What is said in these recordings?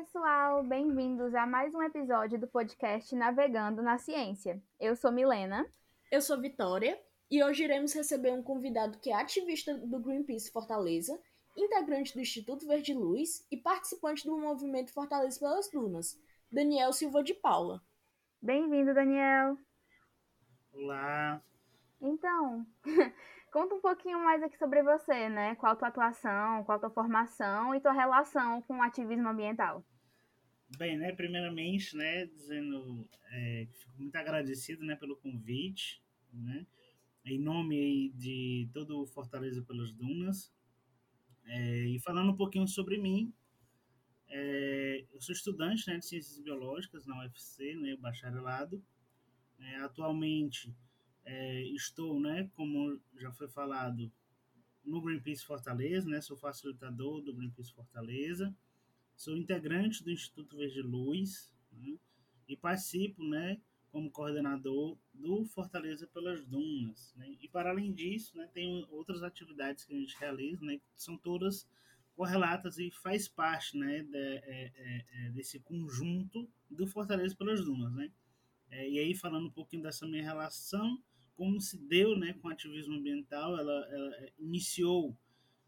pessoal, bem-vindos a mais um episódio do podcast Navegando na Ciência. Eu sou Milena. Eu sou Vitória e hoje iremos receber um convidado que é ativista do Greenpeace Fortaleza, integrante do Instituto Verde Luz e participante do movimento Fortaleza pelas Dunas, Daniel Silva de Paula. Bem-vindo, Daniel. Olá. Então, conta um pouquinho mais aqui sobre você, né? Qual a tua atuação, qual a tua formação e tua relação com o ativismo ambiental. Bem, né, primeiramente, né, dizendo é, que fico muito agradecido, né, pelo convite, né, em nome de todo o Fortaleza pelas Dunas, é, e falando um pouquinho sobre mim, é, eu sou estudante, né, de Ciências Biológicas na UFC, né, bacharelado, é, atualmente é, estou, né, como já foi falado, no Greenpeace Fortaleza, né, sou facilitador do Greenpeace Fortaleza, Sou integrante do Instituto Verde Luz né, e participo, né, como coordenador do Fortaleza pelas Dunas. Né, e para além disso, né, tem outras atividades que a gente realiza, né, que são todas correlatas e faz parte, né, de, é, é, é, desse conjunto do Fortaleza pelas Dunas, né. É, e aí falando um pouquinho dessa minha relação, como se deu, né, com o ativismo ambiental, ela, ela iniciou,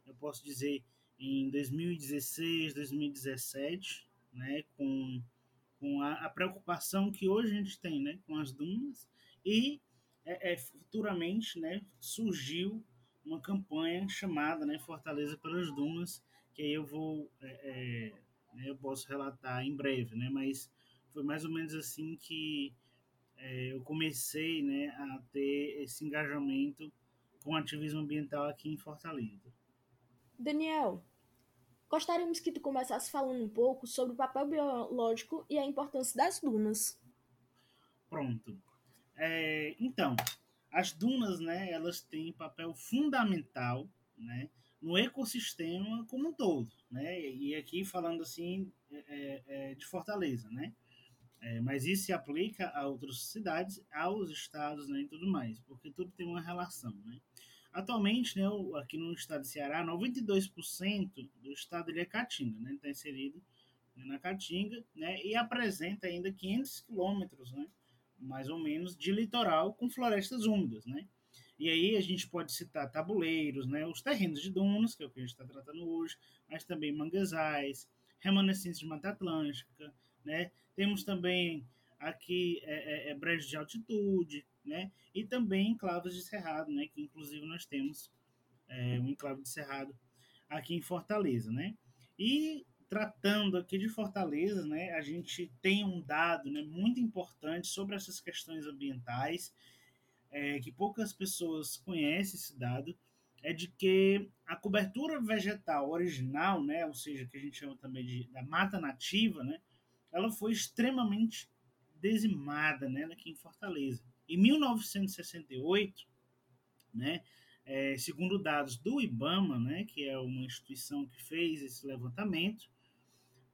eu posso dizer, em 2016, 2017, né, com, com a, a, preocupação que hoje a gente tem né, com as dunas, e é, é, futuramente né, surgiu uma campanha chamada né, Fortaleza pelas Dunas, que aí eu vou é, é, né, eu posso relatar em breve, né, mas foi mais ou menos assim que é, eu comecei né, a ter esse engajamento com o ativismo ambiental aqui em Fortaleza. Daniel, Gostaríamos que tu começasse falando um pouco sobre o papel biológico e a importância das dunas. Pronto. É, então, as dunas, né, elas têm papel fundamental, né, no ecossistema como um todo, né, e aqui falando assim é, é, de Fortaleza, né, é, mas isso se aplica a outras cidades, aos estados, né, e tudo mais, porque tudo tem uma relação, né. Atualmente, né, aqui no estado de Ceará, 92% do estado ele é caatinga, né, está inserido na caatinga, né, e apresenta ainda 500 quilômetros, né, mais ou menos, de litoral com florestas úmidas, né. E aí a gente pode citar tabuleiros, né, os terrenos de dunas, que é o que a gente está tratando hoje, mas também manguezais, remanescentes de Mata Atlântica, né, temos também aqui é, é, é brejos de altitude, né? E também enclaves de cerrado, né? Que inclusive nós temos é, um enclave de cerrado aqui em Fortaleza, né? E tratando aqui de Fortaleza, né? A gente tem um dado, né? Muito importante sobre essas questões ambientais, é, que poucas pessoas conhecem esse dado, é de que a cobertura vegetal original, né? Ou seja, que a gente chama também de da mata nativa, né? Ela foi extremamente dizimada, né? Aqui em Fortaleza. Em 1968, né, é, segundo dados do IBAMA, né, que é uma instituição que fez esse levantamento,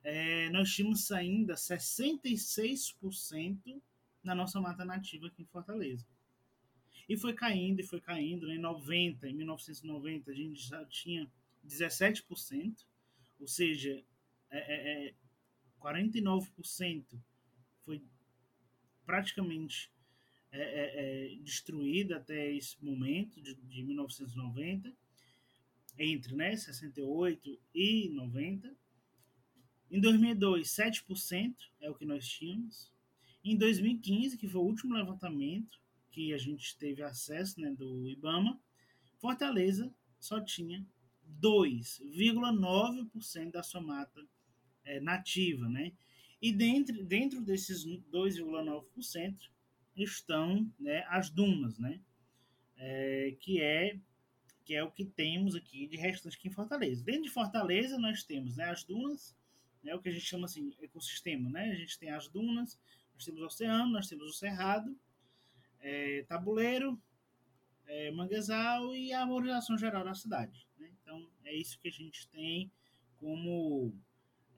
é, nós tínhamos ainda 66% na nossa mata nativa aqui em Fortaleza. E foi caindo, e foi caindo. Né? Em 90, em 1990, a gente já tinha 17%, ou seja, é, é, 49% é, foi praticamente é, é, é, destruída até esse momento de, de 1990, entre né, 68 e 90. Em 2002, 7% é o que nós tínhamos. Em 2015, que foi o último levantamento que a gente teve acesso né, do IBAMA, Fortaleza só tinha 2,9% da sua mata é, nativa, né? E dentro, dentro desses 2,9%, estão né, as dunas, né? É, que é que é o que temos aqui de restante aqui em Fortaleza. Dentro de Fortaleza nós temos né, as dunas, né, o que a gente chama assim ecossistema, né? A gente tem as dunas, nós temos o oceano, nós temos o cerrado, é, tabuleiro, é, manguezal e a arborização geral da cidade. Né? Então é isso que a gente tem como,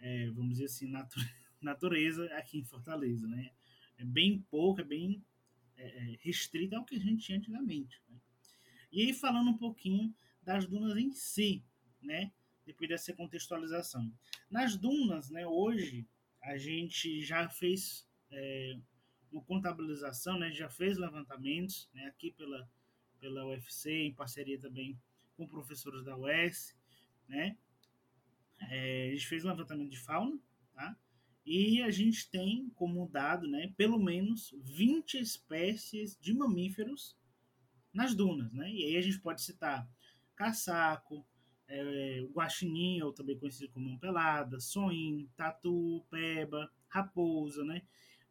é, vamos dizer assim, natureza aqui em Fortaleza, né? É bem pouco, é bem é, é, restrita ao que a gente tinha antigamente. Né? E aí falando um pouquinho das dunas em si, né? depois dessa contextualização. Nas dunas, né, hoje, a gente já fez é, uma contabilização, né, já fez levantamentos né, aqui pela, pela UFC, em parceria também com professores da UES, né? É, a gente fez um levantamento de fauna, tá? E a gente tem como dado, né, pelo menos 20 espécies de mamíferos nas dunas, né? E aí a gente pode citar caçaco, é, guaxinim, ou também conhecido como pelada, soim, tatu, peba, raposa, né?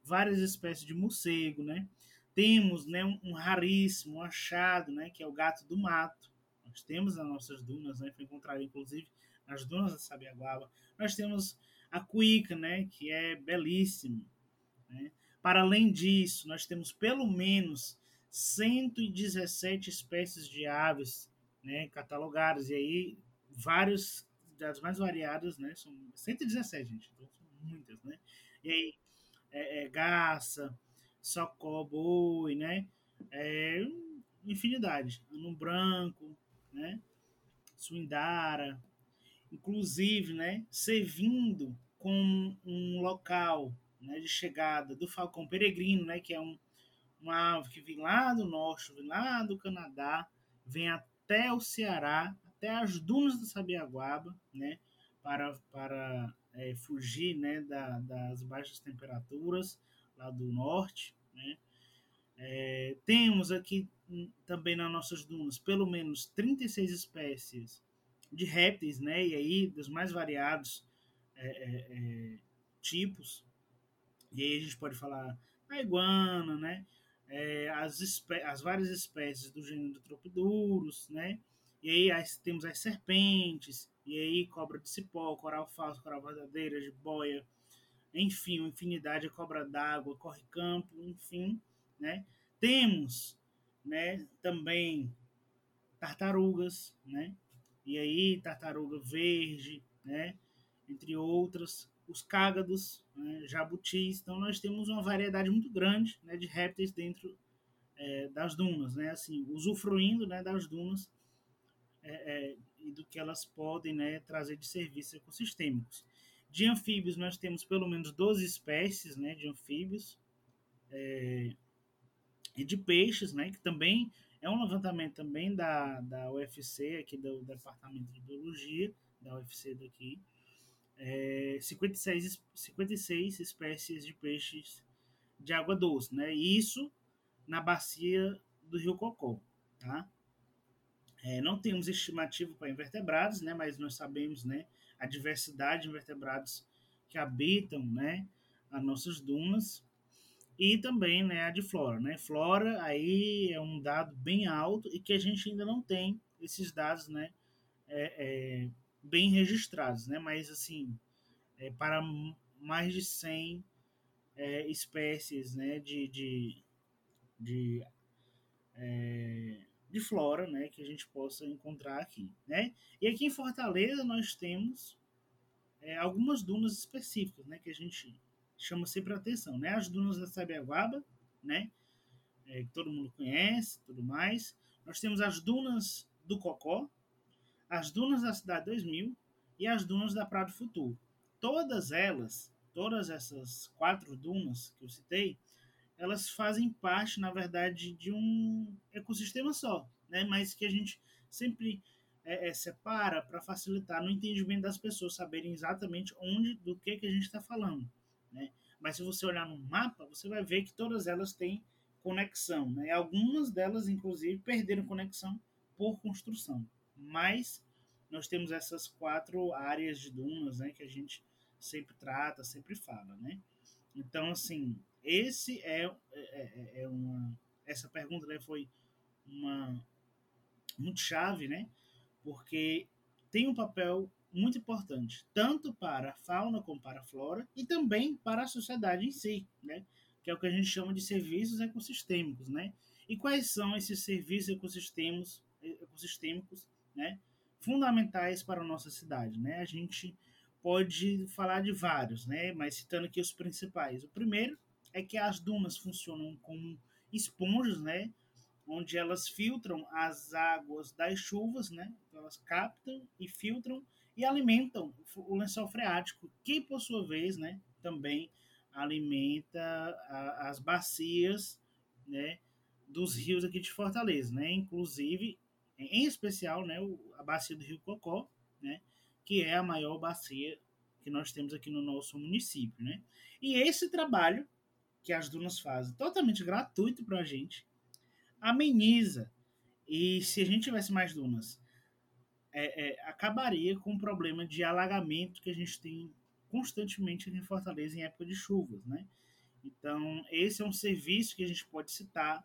Várias espécies de morcego, né? Temos, né, um, um raríssimo achado, né, que é o gato do mato. Nós temos nas nossas dunas, né, foi encontrado inclusive nas dunas da Sabiaguaba. Nós temos a cuíca, né, que é belíssimo. Né? Para além disso, nós temos pelo menos 117 espécies de aves né, catalogadas, e aí vários das mais variadas, né, são 117, gente, então são muitas, né, e aí é, é, garça, socó, boi, né, é, infinidade, ano branco, né, suindara, inclusive, né, servindo com um local né, de chegada do falcão peregrino, né, que é um, uma ave que vem lá do norte, vem lá do Canadá, vem até o Ceará, até as dunas do Sabiaguaba, né, para, para é, fugir né, da, das baixas temperaturas lá do norte. Né. É, temos aqui hum, também nas nossas dunas pelo menos 36 espécies de répteis, né? E aí dos mais variados é, é, é, tipos. E aí a gente pode falar a iguana, né? É, as, as várias espécies do gênero Tropidurus, né? E aí as, temos as serpentes, e aí cobra de cipó, coral falso, coral verdadeira, de boia, enfim, uma infinidade de cobra d'água, corre-campo, enfim, né? Temos, né, também tartarugas, né? E aí, tartaruga verde, né? entre outras, os cágados, né? jabutis. Então, nós temos uma variedade muito grande né? de répteis dentro é, das dunas, né? assim, usufruindo né? das dunas é, é, e do que elas podem né? trazer de serviços ecossistêmicos. De anfíbios, nós temos pelo menos 12 espécies né? de anfíbios. É, e de peixes, né? que também é um levantamento também da, da UFC, aqui do Departamento de Biologia, da UFC daqui. É, 56, 56 espécies de peixes de água doce, né? Isso na bacia do Rio Cocó, tá? É, não temos estimativa para invertebrados, né? Mas nós sabemos, né? A diversidade de invertebrados que habitam, né? As nossas dunas e também né, a de flora. Né? Flora aí é um dado bem alto e que a gente ainda não tem esses dados né, é, é, bem registrados, né? mas assim, é, para mais de 100 é, espécies né, de, de, de, é, de flora né, que a gente possa encontrar aqui. Né? E aqui em Fortaleza nós temos é, algumas dunas específicas né, que a gente chama sempre a atenção, né? As dunas da Sabiaguaba, né? É, que todo mundo conhece, tudo mais. Nós temos as dunas do Cocó, as dunas da Cidade 2000 e as dunas da Prado Futuro. Todas elas, todas essas quatro dunas que eu citei, elas fazem parte, na verdade, de um ecossistema só, né? Mas que a gente sempre é, é, separa para facilitar no entendimento das pessoas saberem exatamente onde, do que, que a gente está falando. Né? Mas se você olhar no mapa, você vai ver que todas elas têm conexão. Né? Algumas delas, inclusive, perderam conexão por construção. Mas nós temos essas quatro áreas de dunas né, que a gente sempre trata, sempre fala. Né? Então, assim, esse é, é, é, é uma. Essa pergunta né, foi uma muito chave, né? Porque tem um papel muito importante, tanto para a fauna como para a flora e também para a sociedade em si, né? que é o que a gente chama de serviços ecossistêmicos. Né? E quais são esses serviços ecossistêmicos, ecossistêmicos né? fundamentais para a nossa cidade? Né? A gente pode falar de vários, né? mas citando aqui os principais. O primeiro é que as dunas funcionam como esponjas, né? onde elas filtram as águas das chuvas, né? Então, elas captam e filtram e alimentam o lençol freático, que por sua vez, né, também alimenta a, as bacias, né, dos rios aqui de Fortaleza, né, inclusive, em especial, né, a bacia do Rio Cocó, né, que é a maior bacia que nós temos aqui no nosso município, né? E esse trabalho que as dunas fazem, totalmente gratuito para a gente, ameniza. E se a gente tivesse mais dunas, é, é, acabaria com o problema de alagamento que a gente tem constantemente em Fortaleza em época de chuvas, né? Então, esse é um serviço que a gente pode citar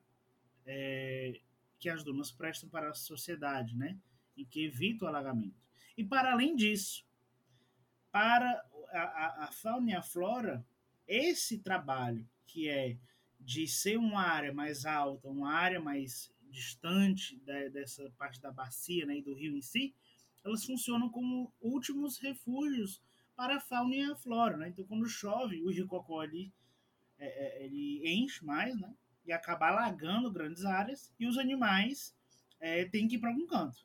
é, que as dunas prestam para a sociedade, né? E que evita o alagamento. E para além disso, para a, a, a fauna e a flora, esse trabalho que é de ser uma área mais alta, uma área mais distante da, dessa parte da bacia né, e do rio em si, elas funcionam como últimos refúgios para a fauna e a flora. Né? Então, quando chove, o rio Cocó ele, é, é, ele enche mais né? e acaba alagando grandes áreas e os animais é, têm que ir para algum canto.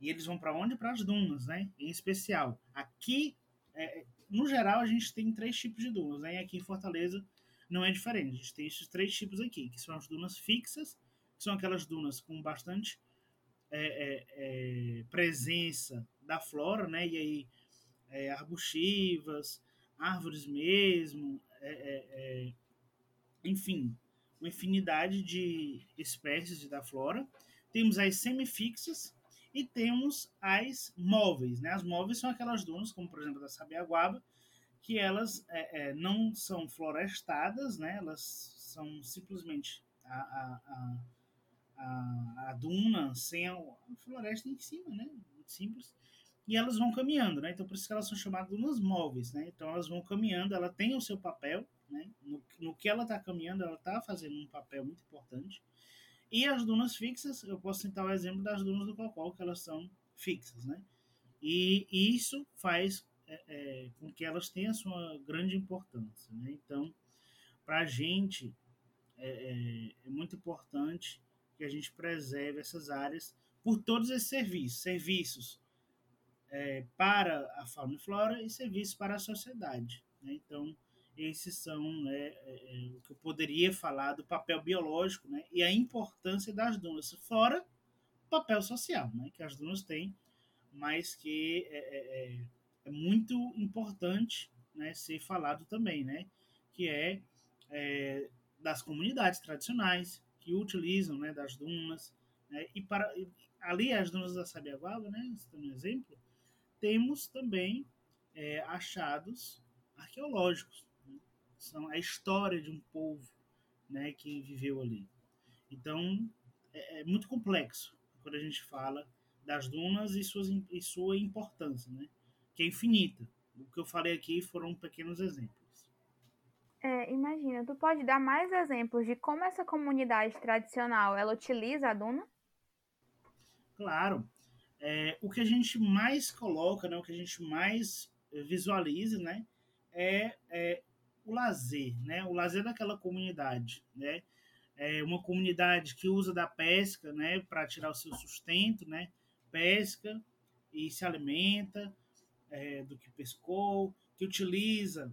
E eles vão para onde? Para as dunas, né? Em especial. Aqui, é, no geral, a gente tem três tipos de dunas, né? E aqui em Fortaleza não é diferente. A gente tem esses três tipos aqui, que são as dunas fixas, que são aquelas dunas com bastante é, é, é presença da flora, né? E aí, é, arbustivas, árvores mesmo, é, enfim, uma infinidade de espécies da flora. Temos as semifixas, e temos as móveis. Né? As móveis são aquelas dunas, como por exemplo da Sabiaguaba, que elas é, é, não são florestadas, né? elas são simplesmente a, a, a, a duna sem a, floresta em cima, né? muito simples. E elas vão caminhando, né? Então, por isso que elas são chamadas dunas móveis, né? Então, elas vão caminhando, ela tem o seu papel, né? No, no que ela está caminhando, ela está fazendo um papel muito importante. E as dunas fixas, eu posso citar o exemplo das dunas do Cocó, que elas são fixas, né? E isso faz é, é, com que elas tenham a sua grande importância, né? Então, para a gente, é, é, é, muito importante que a gente preserve essas áreas por todos esses serviços, serviços é, para a fauna e flora e serviços para a sociedade. Né? Então, esses são né, é, é, o que eu poderia falar do papel biológico né, e a importância das dunas, fora o papel social né, que as dunas têm, mas que é, é, é, é muito importante né, ser falado também, né, que é, é, das comunidades tradicionais que utilizam né, das dunas, né, e para ali as dunas da Sabiaguaba, né, um exemplo, temos também é, achados arqueológicos são a história de um povo né, que viveu ali. Então, é, é muito complexo quando a gente fala das dunas e, suas, e sua importância, né, que é infinita. O que eu falei aqui foram pequenos exemplos. É, imagina, tu pode dar mais exemplos de como essa comunidade tradicional ela utiliza a duna? Claro. É, o que a gente mais coloca, né, o que a gente mais visualiza, né, é, é o lazer, né? O lazer daquela comunidade, né? É uma comunidade que usa da pesca, né, para tirar o seu sustento, né? Pesca e se alimenta é, do que pescou, que utiliza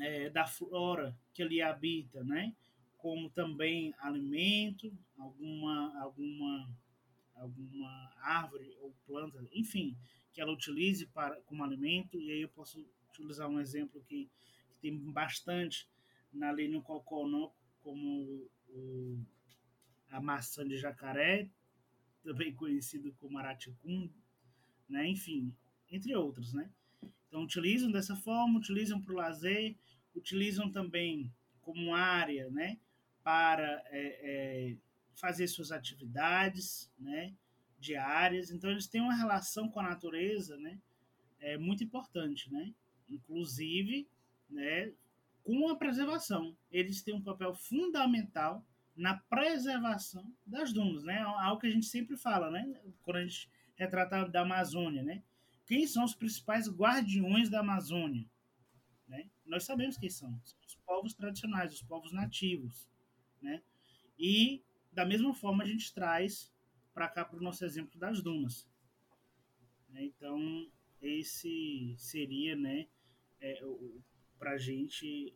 é, da flora que ali habita, né? Como também alimento, alguma alguma alguma árvore ou planta, enfim, que ela utilize para como alimento. E aí eu posso utilizar um exemplo que que tem bastante na lei no Coconó, como o, a maçã de jacaré, também conhecido como araticum, né? enfim, entre outros. Né? Então, utilizam dessa forma, utilizam para o lazer, utilizam também como área né? para é, é, fazer suas atividades né? diárias. Então, eles têm uma relação com a natureza né? é muito importante. Né? Inclusive, né, com a preservação. Eles têm um papel fundamental na preservação das dunas, né? Algo que a gente sempre fala, né? Quando a gente retrata da Amazônia, né? Quem são os principais guardiões da Amazônia? Né? Nós sabemos quem são. São os povos tradicionais, os povos nativos, né? E da mesma forma a gente traz para cá para o nosso exemplo das dunas. Né? Então esse seria, né, é, para a gente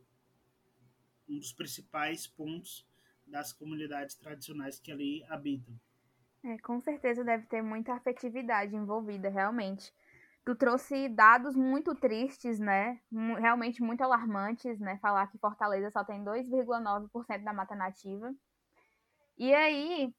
um dos principais pontos das comunidades tradicionais que ali habitam. É, com certeza deve ter muita afetividade envolvida, realmente. Tu trouxe dados muito tristes, né? Realmente muito alarmantes, né? Falar que Fortaleza só tem 2,9% da mata nativa. E aí,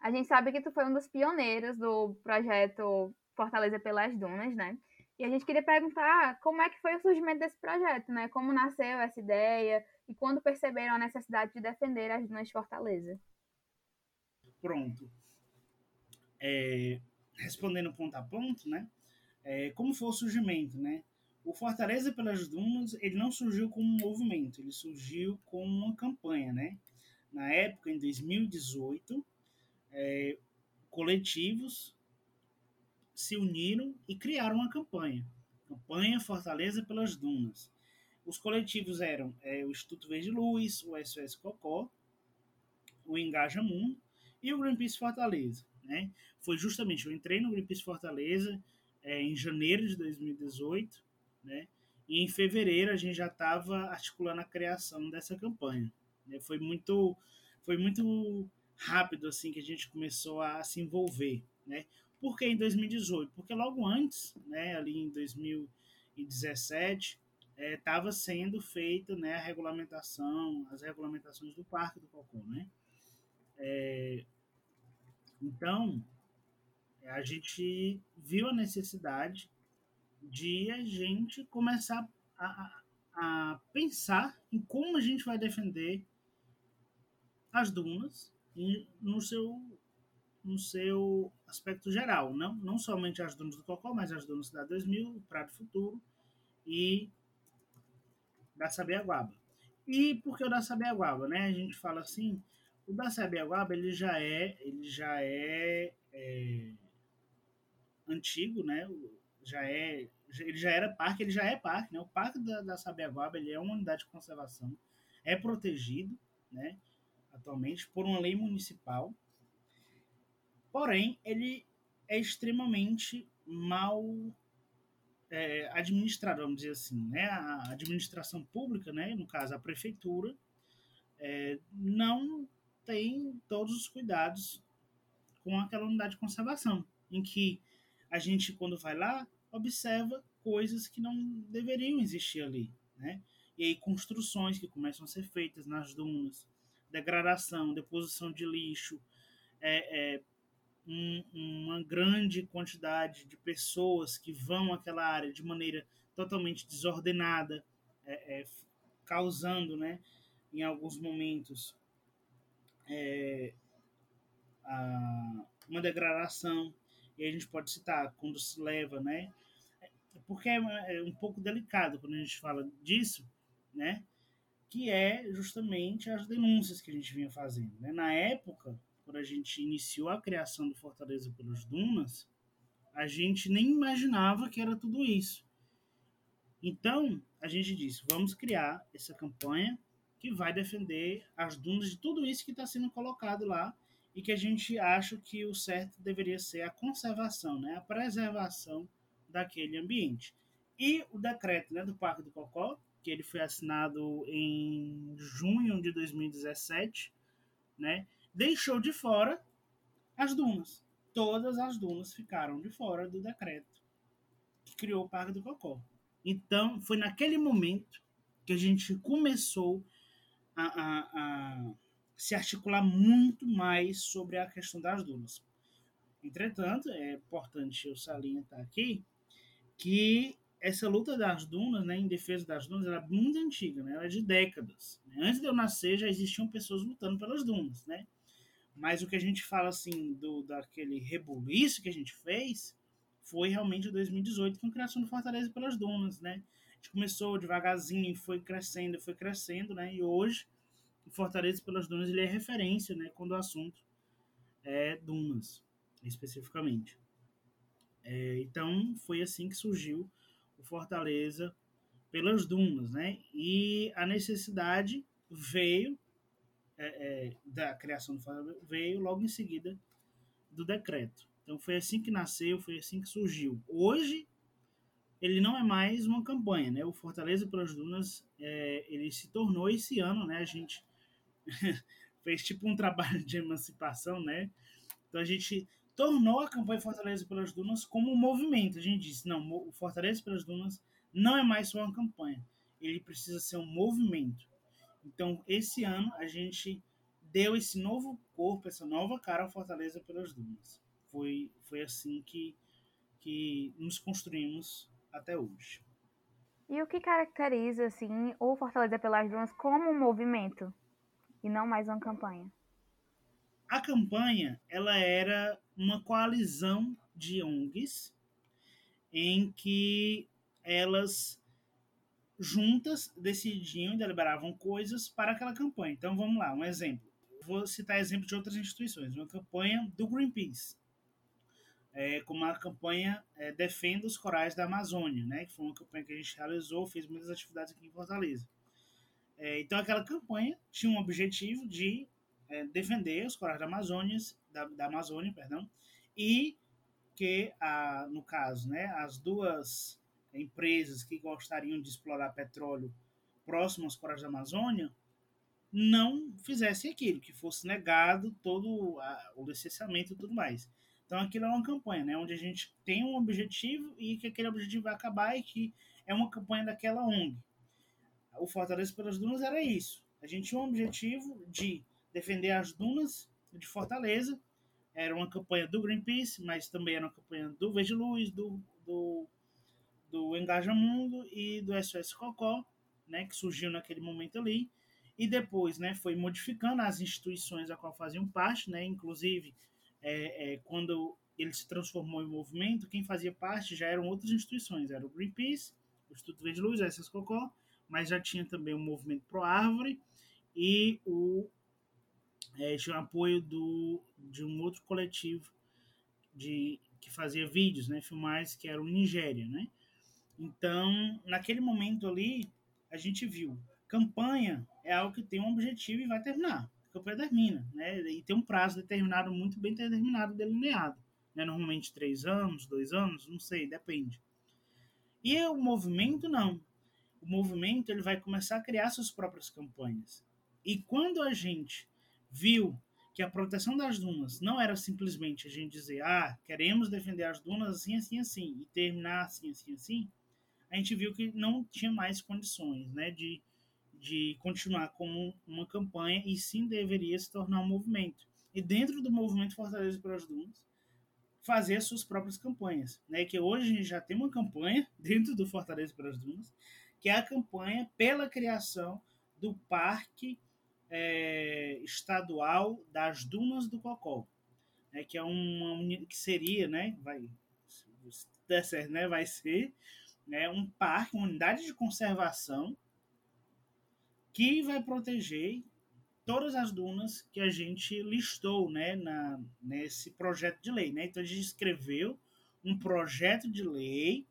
a gente sabe que tu foi um dos pioneiros do projeto Fortaleza pelas Dunas, né? E a gente queria perguntar como é que foi o surgimento desse projeto, né? Como nasceu essa ideia e quando perceberam a necessidade de defender as dunas de Fortaleza. Pronto. É, respondendo ponto a ponto, né? É, como foi o surgimento, né? O Fortaleza pelas Dunas, ele não surgiu como um movimento, ele surgiu como uma campanha, né? Na época, em 2018, é, coletivos se uniram e criaram uma campanha. Campanha Fortaleza pelas Dunas. Os coletivos eram é, o Instituto Verde Luz, o SOS Cocó, o Engaja Mundo e o Greenpeace Fortaleza. Né? Foi justamente, eu entrei no Greenpeace Fortaleza é, em janeiro de 2018, né? e em fevereiro a gente já estava articulando a criação dessa campanha. Né? Foi muito foi muito rápido assim que a gente começou a se envolver, né? Por que em 2018? Porque logo antes, né, ali em 2017, estava é, sendo feita né, a regulamentação, as regulamentações do Parque do Cocô, né? É, então, a gente viu a necessidade de a gente começar a, a, a pensar em como a gente vai defender as dunas no seu no seu aspecto geral, não, não somente as dunas do Cocó, mas as dunas da 2000, o Prado Futuro e da Sabiaguaba. E por que o da Sabiaguaba, né? A gente fala assim, o da Sabiaguaba ele já é, ele já é, é antigo, né? Já é, ele já era parque, ele já é parque, né? O parque da, da Sabiaguaba ele é uma unidade de conservação, é protegido, né? atualmente por uma lei municipal. Porém, ele é extremamente mal é, administrado, vamos dizer assim. Né? A administração pública, né? no caso a prefeitura, é, não tem todos os cuidados com aquela unidade de conservação, em que a gente, quando vai lá, observa coisas que não deveriam existir ali. Né? E aí, construções que começam a ser feitas nas dunas, degradação, deposição de lixo, é, é um, uma grande quantidade de pessoas que vão àquela área de maneira totalmente desordenada, é, é, causando, né, em alguns momentos, é, a, uma degradação. E a gente pode citar quando se leva, né, porque é, é um pouco delicado quando a gente fala disso, né, que é justamente as denúncias que a gente vinha fazendo. Né? Na época, quando a gente iniciou a criação do Fortaleza pelos Dunas, a gente nem imaginava que era tudo isso. Então, a gente disse: vamos criar essa campanha que vai defender as dunas de tudo isso que está sendo colocado lá e que a gente acha que o certo deveria ser a conservação, né? a preservação daquele ambiente. E o decreto né, do Parque do Cocó que ele foi assinado em junho de 2017, né? Deixou de fora as dunas. Todas as dunas ficaram de fora do decreto que criou o Parque do Cocó. Então, foi naquele momento que a gente começou a, a, a se articular muito mais sobre a questão das dunas. Entretanto, é importante eu salientar aqui que essa luta das dunas, né, em defesa das dunas, ela é muito antiga, né? Ela é de décadas. Né? Antes de eu nascer já existiam pessoas lutando pelas dunas, né? Mas o que a gente fala assim do daquele rebuliço que a gente fez foi realmente em 2018 com a criação do Fortaleza pelas Dunas, né? A gente começou devagarzinho, foi crescendo, foi crescendo, né? E hoje o Fortaleza pelas Dunas ele é referência, né? Quando o assunto é dunas, especificamente. É, então foi assim que surgiu o Fortaleza pelas dunas, né? E a necessidade veio é, é, da criação do Fortaleza veio logo em seguida do decreto. Então foi assim que nasceu, foi assim que surgiu. Hoje ele não é mais uma campanha, né? O Fortaleza pelas Dunas, é, ele se tornou esse ano, né? A gente fez tipo um trabalho de emancipação, né? Então a gente tornou a campanha Fortaleza pelas Dunas como um movimento. A gente disse, não, o Fortaleza pelas Dunas não é mais só uma campanha, ele precisa ser um movimento. Então, esse ano a gente deu esse novo corpo, essa nova cara ao Fortaleza pelas Dunas. Foi, foi assim que, que nos construímos até hoje. E o que caracteriza assim o Fortaleza pelas Dunas como um movimento e não mais uma campanha? A campanha ela era uma coalizão de ONGs em que elas juntas decidiam e deliberavam coisas para aquela campanha. Então vamos lá, um exemplo. Vou citar exemplo de outras instituições. Uma campanha do Greenpeace é, como a campanha é, Defenda os Corais da Amazônia, né, que foi uma campanha que a gente realizou, fez muitas atividades aqui em Fortaleza. É, então, aquela campanha tinha um objetivo de é, defender os corais da Amazônia, da, da Amazônia, perdão, e que, a, no caso, né, as duas empresas que gostariam de explorar petróleo próximo aos corais da Amazônia não fizessem aquilo, que fosse negado todo a, o licenciamento e tudo mais. Então aquilo é uma campanha, né, onde a gente tem um objetivo e que aquele objetivo vai acabar e que é uma campanha daquela ONG. O Fortaleza pelas Dunas era isso. A gente tinha um objetivo de defender as dunas de Fortaleza. Era uma campanha do Greenpeace, mas também era uma campanha do Verde Luz, do, do, do Engaja Mundo e do SOS Cocó, né, que surgiu naquele momento ali. E depois né, foi modificando as instituições a qual faziam parte, né, inclusive é, é, quando ele se transformou em movimento, quem fazia parte já eram outras instituições, era o Greenpeace, o Instituto Verde Luz, a SS Cocó, mas já tinha também o Movimento Pro Árvore e o é, tinha o apoio do, de um outro coletivo de, que fazia vídeos, né, filmagens, que era o Nigéria, né? Então, naquele momento ali, a gente viu, campanha é algo que tem um objetivo e vai terminar campanha termina, né? E tem um prazo determinado, muito bem determinado, delineado. Né? Normalmente três anos, dois anos, não sei, depende. E o movimento não. O movimento ele vai começar a criar suas próprias campanhas. E quando a gente viu que a proteção das dunas não era simplesmente a gente dizer, ah, queremos defender as dunas assim, assim, assim, e terminar assim, assim, assim, a gente viu que não tinha mais condições, né, de de continuar como uma campanha e sim deveria se tornar um movimento. E dentro do movimento Fortaleza pelas Dunas, fazer as suas próprias campanhas. Né? Que hoje a gente já tem uma campanha dentro do Fortaleza pelas Dunas, que é a campanha pela criação do Parque é, Estadual das Dunas do Cocó, né? que é uma que seria, né, vai se certo, né, vai ser né, um parque, uma unidade de conservação que vai proteger todas as dunas que a gente listou né, na, nesse projeto de lei. Né? Então, a gente escreveu um projeto de lei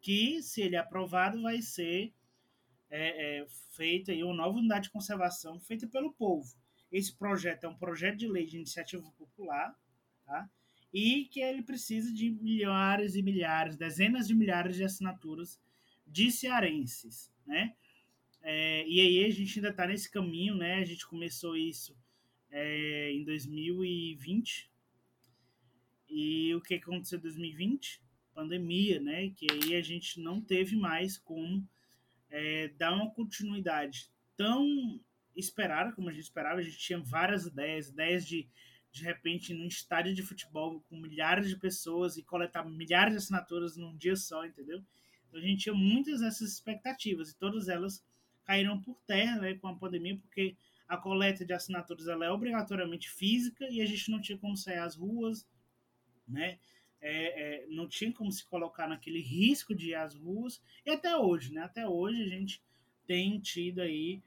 que, se ele é aprovado, vai ser é, é, feita aí uma nova unidade de conservação feita pelo povo. Esse projeto é um projeto de lei de iniciativa popular, tá? e que ele precisa de milhares e milhares, dezenas de milhares de assinaturas de cearenses, né? É, e aí a gente ainda está nesse caminho, né? A gente começou isso é, em 2020. E o que aconteceu em 2020? Pandemia, né? Que aí a gente não teve mais como é, dar uma continuidade tão esperada como a gente esperava. A gente tinha várias ideias, ideias de de repente num estádio de futebol com milhares de pessoas e coletar milhares de assinaturas num dia só, entendeu? Então a gente tinha muitas dessas expectativas e todas elas caíram por terra né, com a pandemia, porque a coleta de assinaturas ela é obrigatoriamente física e a gente não tinha como sair às ruas, né? É, é, não tinha como se colocar naquele risco de ir às ruas, e até hoje, né? Até hoje a gente tem tido aí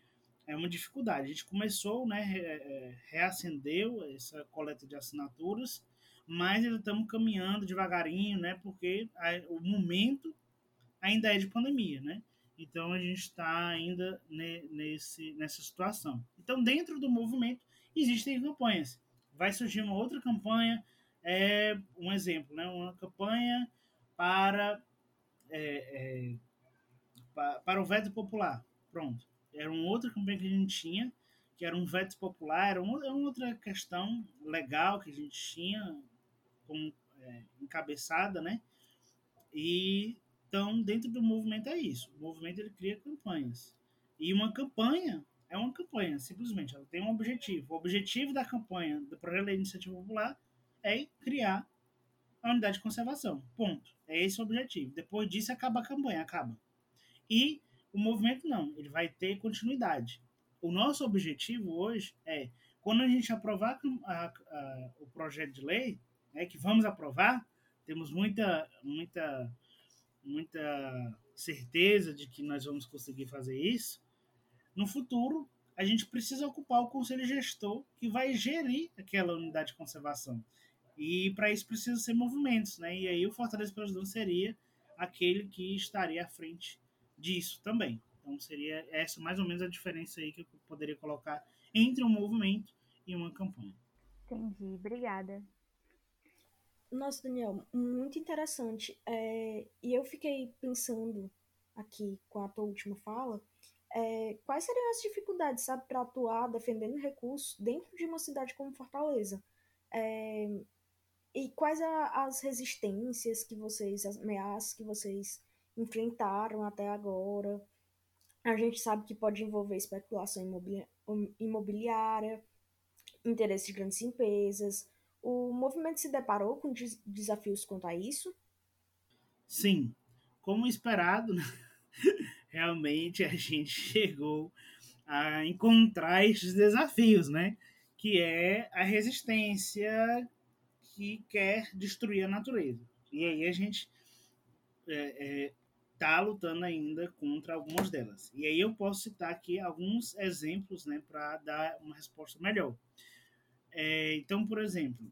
é uma dificuldade. A gente começou, né, é, é, reacendeu essa coleta de assinaturas, mas ainda estamos caminhando devagarinho, né, porque o momento ainda é de pandemia, né? Então a gente está ainda nesse, nessa situação. Então, dentro do movimento, existem campanhas. Vai surgir uma outra campanha, é, um exemplo, né? uma campanha para é, é, para o veto popular. Pronto. Era uma outra campanha que a gente tinha, que era um veto popular, era uma, outra questão legal que a gente tinha como é, encabeçada, né? E então, dentro do movimento é isso. O movimento ele cria campanhas. E uma campanha é uma campanha, simplesmente. Ela tem um objetivo. O objetivo da campanha do Projeto da Iniciativa Popular é criar a unidade de conservação. Ponto. É esse o objetivo. Depois disso, acaba a campanha, acaba. E o movimento não, ele vai ter continuidade. O nosso objetivo hoje é, quando a gente aprovar a, a, o projeto de lei, né, que vamos aprovar, temos muita, muita, muita certeza de que nós vamos conseguir fazer isso. No futuro, a gente precisa ocupar o conselho gestor que vai gerir aquela unidade de conservação. E para isso precisa ser movimentos, né? E aí o Fortaleza Presidente seria aquele que estaria à frente disso também. Então seria essa mais ou menos a diferença aí que eu poderia colocar entre um movimento e uma campanha. Entendi, obrigada. Nossa, Daniel, muito interessante. É, e eu fiquei pensando aqui com a tua última fala, é, quais seriam as dificuldades, sabe, para atuar defendendo recursos dentro de uma cidade como Fortaleza? É, e quais a, as resistências que vocês, as ameaças que vocês enfrentaram até agora? A gente sabe que pode envolver especulação imobiliária, interesse de grandes empresas. O movimento se deparou com des desafios quanto a isso? Sim, como esperado, né? realmente a gente chegou a encontrar esses desafios, né? Que é a resistência que quer destruir a natureza. E aí a gente é, é, tá lutando ainda contra algumas delas. E aí eu posso citar aqui alguns exemplos, né, para dar uma resposta melhor. É, então, por exemplo,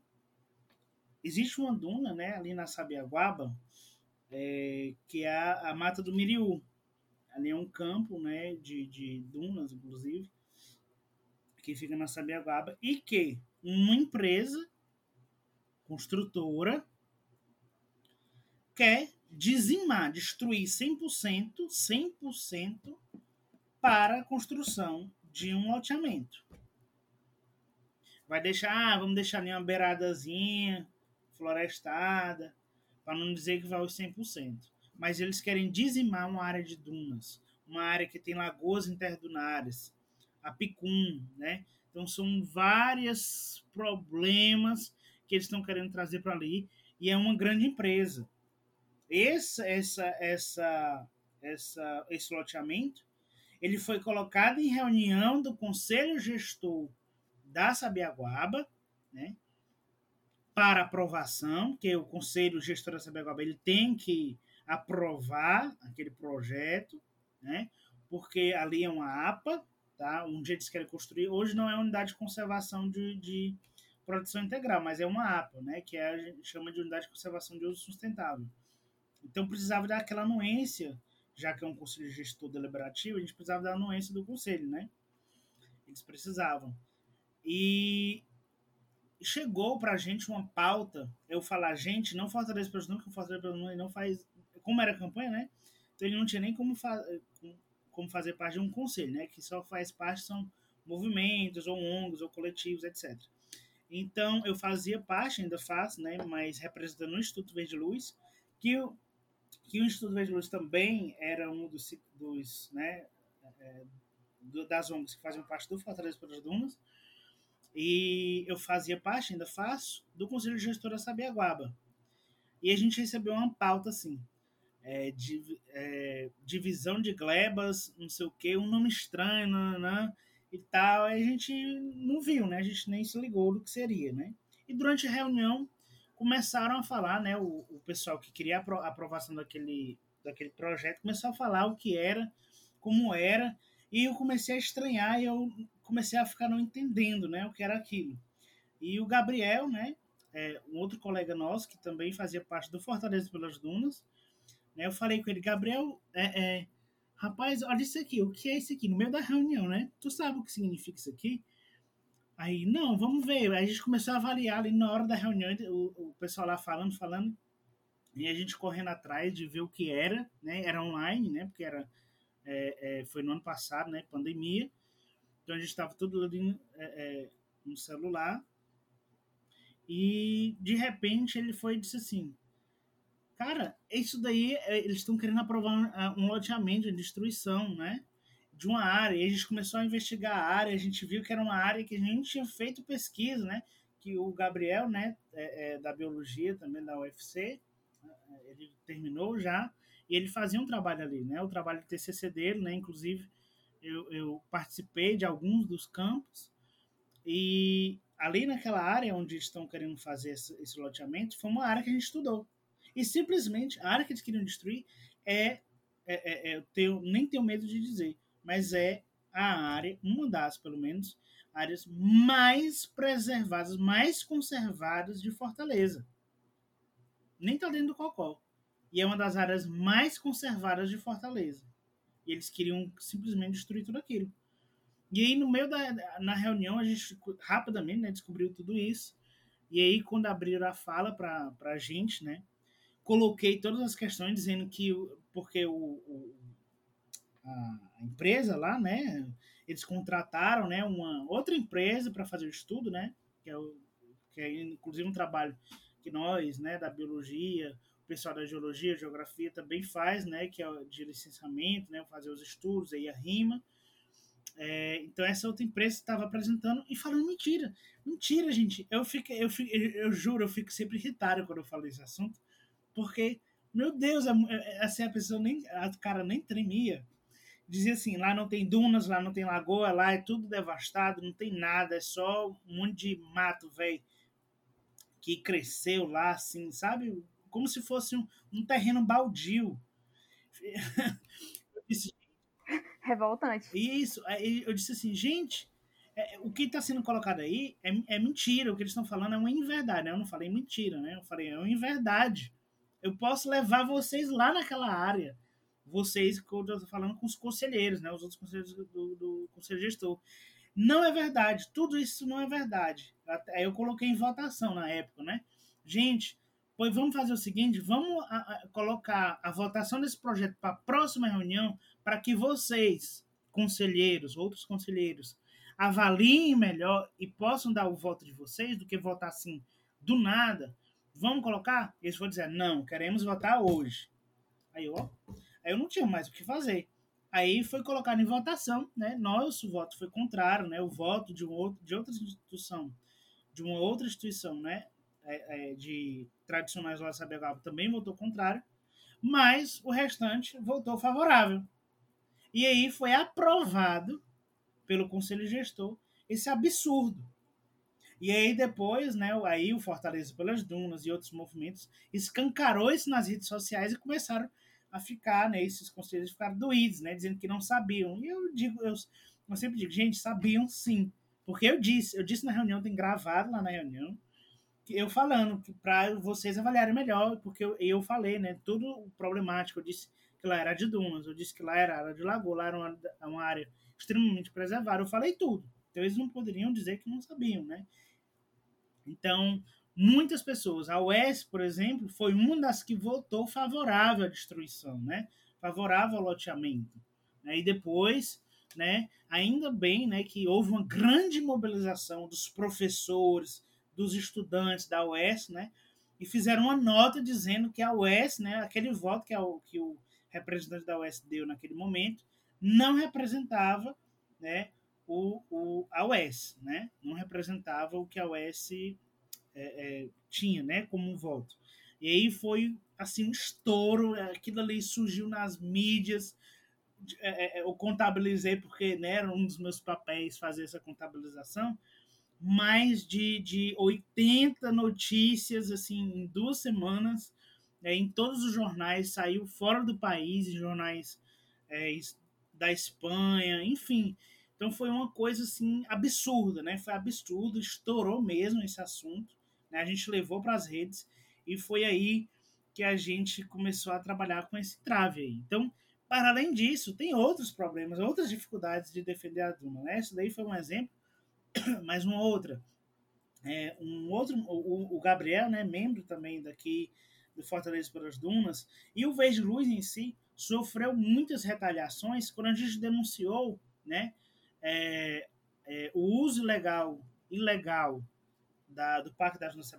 existe uma duna, né, ali na Sabiaguaba, é, que é a, a Mata do Miriú. Ali é um campo, né, de, de dunas, inclusive, que fica na Sabiaguaba, e que uma empresa construtora quer dizimar, destruir 100%, 100% para a construção de um loteamento. Vai deixar, ah, vamos deixar ali uma beiradazinha florestada, para não dizer que vai aos 100%. Mas eles querem dizimar uma área de dunas, uma área que tem lagoas interdunares, a picum, né? Então são vários problemas que eles estão querendo trazer para ali e é uma grande empresa. Esse, essa, essa, essa, esse loteamento ele foi colocado em reunião do conselho gestor da Sabiaguaba, né, para aprovação, que o conselho gestor da Sabiaguaba ele tem que aprovar aquele projeto, né, porque ali é uma APA, tá, um dia eles querem construir, hoje não é unidade de conservação de, de proteção integral, mas é uma APA, né, que é, a gente chama de Unidade de Conservação de Uso Sustentável. Então precisava daquela anuência, já que é um conselho gestor deliberativo, a gente precisava da anuência do conselho, né? Eles precisavam. E chegou para a gente uma pauta, eu falar, gente, não Fortaleza para não, que o Fortaleza para não faz, como era campanha, né? Então ele não tinha nem como, fa como fazer parte de um conselho, né? Que só faz parte são movimentos, ou ONGs, ou coletivos, etc. Então, eu fazia parte, ainda faço, né, mas representando o Instituto Verde Luz, que, que o Instituto Verde Luz também era um dos, dos né, é, das ONGs que faziam parte do Fortaleza para as Dunas, e eu fazia parte, ainda faço, do Conselho de Gestor da Sabiaguaba. E a gente recebeu uma pauta assim, é, é, divisão de glebas, não sei o que, um nome estranho, não, e tal, a gente não viu, né? A gente nem se ligou do que seria, né? E durante a reunião começaram a falar, né? O, o pessoal que queria a aprovação daquele, daquele projeto começou a falar o que era, como era, e eu comecei a estranhar e eu comecei a ficar não entendendo, né? O que era aquilo. E o Gabriel, né? É, um outro colega nosso que também fazia parte do Fortaleza pelas Dunas, né? Eu falei com ele, Gabriel, é, é rapaz, olha isso aqui, o que é isso aqui? No meio da reunião, né? Tu sabe o que significa isso aqui? Aí, não, vamos ver. Aí a gente começou a avaliar ali na hora da reunião, o, o pessoal lá falando, falando. E a gente correndo atrás de ver o que era, né? Era online, né? Porque era, é, é, foi no ano passado, né? Pandemia. Então a gente estava tudo ali é, é, no celular. E de repente ele foi e disse assim: Cara, isso daí, é, eles estão querendo aprovar um loteamento de destruição, né? De uma área. E a gente começou a investigar a área, a gente viu que era uma área que a gente tinha feito pesquisa, né? Que o Gabriel, né, é, é, da biologia também da UFC, ele terminou já, e ele fazia um trabalho ali, né? O trabalho de TCC dele, né? Inclusive, eu, eu participei de alguns dos campos, e ali naquela área onde estão querendo fazer esse, esse loteamento, foi uma área que a gente estudou. E simplesmente a área que eles queriam destruir é, é, é, é eu tenho, nem tenho medo de dizer, mas é a área, uma das pelo menos, áreas mais preservadas, mais conservadas de Fortaleza. Nem está dentro do Cocó. E é uma das áreas mais conservadas de Fortaleza. E eles queriam simplesmente destruir tudo aquilo. E aí, no meio da na reunião, a gente rapidamente né, descobriu tudo isso. E aí, quando abriram a fala para a gente, né, coloquei todas as questões dizendo que porque o, o a empresa lá, né, eles contrataram, né, uma outra empresa para fazer o estudo, né, que é, o, que é inclusive um trabalho que nós, né, da biologia, o pessoal da geologia, geografia também faz, né, que é de licenciamento, né, fazer os estudos aí a rima. É, então essa outra empresa estava apresentando e falando mentira, mentira, gente. Eu fico, eu fico, eu juro, eu fico sempre irritado quando eu falo esse assunto, porque, meu Deus, assim, a pessoa nem, a cara nem tremia. Dizia assim, lá não tem dunas, lá não tem lagoa, lá é tudo devastado, não tem nada, é só um monte de mato, velho, que cresceu lá, assim, sabe? Como se fosse um, um terreno baldio. Eu disse, Revoltante. Isso, eu disse assim, gente, é, o que está sendo colocado aí é, é, mentira, o que eles estão falando é uma inverdade. Eu não falei mentira, né? Eu falei, é uma inverdade eu posso levar vocês lá naquela área. Vocês, que eu estou falando com os conselheiros, né? Os outros conselheiros do, do conselho gestor. Não é verdade. Tudo isso não é verdade. Aí eu coloquei em votação na época, né? Gente, pois vamos fazer o seguinte: vamos a, a, colocar a votação desse projeto para a próxima reunião para que vocês, conselheiros, outros conselheiros, avaliem melhor e possam dar o voto de vocês do que votar assim do nada Vamos colocar? Eles foram dizer, não, queremos votar hoje. Aí eu, aí eu não tinha mais o que fazer. Aí foi colocado em votação, né? Nosso voto foi contrário, né? O voto de, um outro, de outra instituição, de uma outra instituição, né? É, é, de tradicionais lá Sabegaba também votou contrário, mas o restante votou favorável. E aí foi aprovado pelo conselho gestor esse absurdo e aí depois, né, aí o Fortaleza pelas Dunas e outros movimentos escancarou isso nas redes sociais e começaram a ficar, né, esses conselheiros ficaram doídos, né, dizendo que não sabiam. E eu digo, eu, eu sempre digo, gente, sabiam sim. Porque eu disse, eu disse na reunião, tem gravado lá na reunião, eu falando para vocês avaliarem melhor, porque eu, eu falei, né, tudo problemático, eu disse que lá era de dunas, eu disse que lá era área de lagoa, lá era uma, uma área extremamente preservada, eu falei tudo. Então eles não poderiam dizer que não sabiam, né? Então, muitas pessoas, a UES, por exemplo, foi uma das que votou favorável à destruição, né? favorável ao loteamento. Né? E depois, né, ainda bem né, que houve uma grande mobilização dos professores, dos estudantes da UES, né, e fizeram uma nota dizendo que a UES, né, aquele voto que, a, que o representante da UES deu naquele momento, não representava né, o, o, a UES, né? Não representava o que a UES é, é, tinha, né? Como um voto. E aí foi assim um estouro, aquilo ali surgiu nas mídias. É, é, eu contabilizei porque né, era um dos meus papéis fazer essa contabilização. Mais de, de 80 notícias assim em duas semanas, é, em todos os jornais, saiu fora do país, em jornais é, da Espanha, enfim. Então foi uma coisa assim absurda, né? Foi absurdo, estourou mesmo esse assunto. Né? A gente levou para as redes e foi aí que a gente começou a trabalhar com esse trave aí. Então, para além disso, tem outros problemas, outras dificuldades de defender a Duma. Né? Isso daí foi um exemplo, mas uma outra. É, um outro, o, o Gabriel, né, membro também daqui do Fortaleza pelas Dunas, e o Verde Luz em si sofreu muitas retaliações quando a gente denunciou né, é, é, o uso ilegal, ilegal da, do Parque das Dunas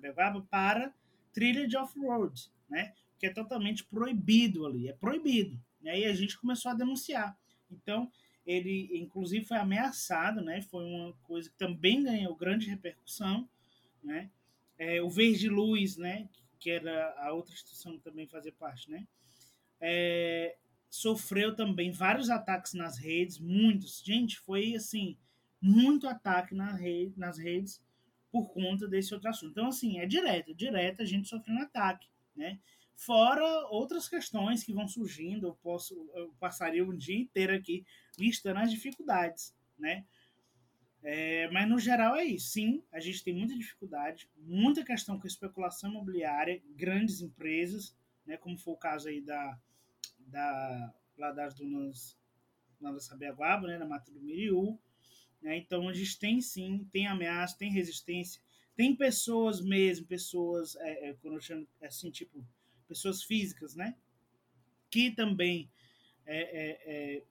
para trilha de off-road, né, que é totalmente proibido ali, é proibido. E a gente começou a denunciar. Então, ele inclusive foi ameaçado, né, foi uma coisa que também ganhou grande repercussão, né, é, o Verde Luz, né, que era a outra instituição que também fazia parte, né, é, sofreu também vários ataques nas redes, muitos. Gente, foi assim, muito ataque na rede, nas redes por conta desse outro assunto. Então, assim, é direto, direto a gente sofrendo ataque, né? Fora outras questões que vão surgindo, eu posso, eu passaria um dia inteiro aqui listando as dificuldades, né? É, mas no geral é isso. Sim, a gente tem muita dificuldade, muita questão com especulação imobiliária, grandes empresas, né, como foi o caso aí da, da lá das dunas da Sabiaguaba, né, na Mata do Miriú. Né, então a gente tem sim, tem ameaça, tem resistência, tem pessoas mesmo, pessoas, é, é, quando eu chamo assim, tipo, pessoas físicas, né, que também é, é, é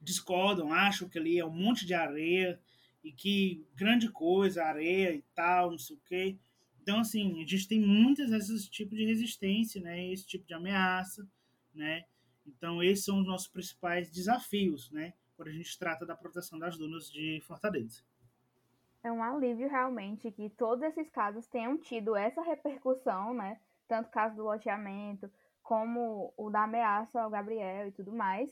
discordam, acham que ali é um monte de areia, e que grande coisa, areia e tal, não sei o quê. Então, assim, a gente tem muitas desses tipos de resistência, né? Esse tipo de ameaça, né? Então, esses são os nossos principais desafios, né? Quando a gente trata da proteção das dunas de Fortaleza. É um alívio realmente que todos esses casos tenham tido essa repercussão, né? Tanto o caso do loteamento, como o da ameaça ao Gabriel e tudo mais.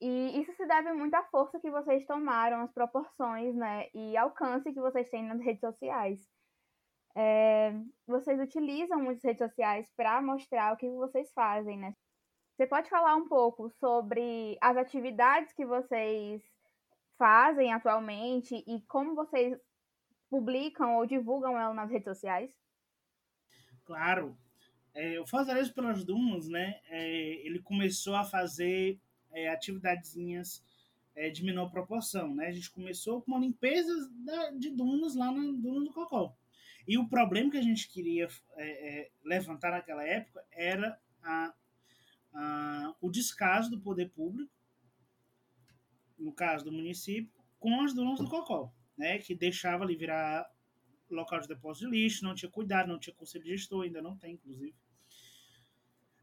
E isso se deve muito à força que vocês tomaram, as proporções, né? E alcance que vocês têm nas redes sociais. É, vocês utilizam muitas redes sociais para mostrar o que vocês fazem, né? Você pode falar um pouco sobre as atividades que vocês fazem atualmente e como vocês publicam ou divulgam ela nas redes sociais? Claro. É, o Fortaleza pelas Dunas, né? É, ele começou a fazer é, atividadezinhas é, de menor proporção. Né? A gente começou com uma limpeza da, de dunas lá na Duna do Cocó. E o problema que a gente queria é, é, levantar naquela época era a, a, o descaso do poder público, no caso do município, com as dunas do Cocó, né? que deixava ali virar local de depósito de lixo, não tinha cuidado, não tinha conselho gestor, ainda não tem, inclusive.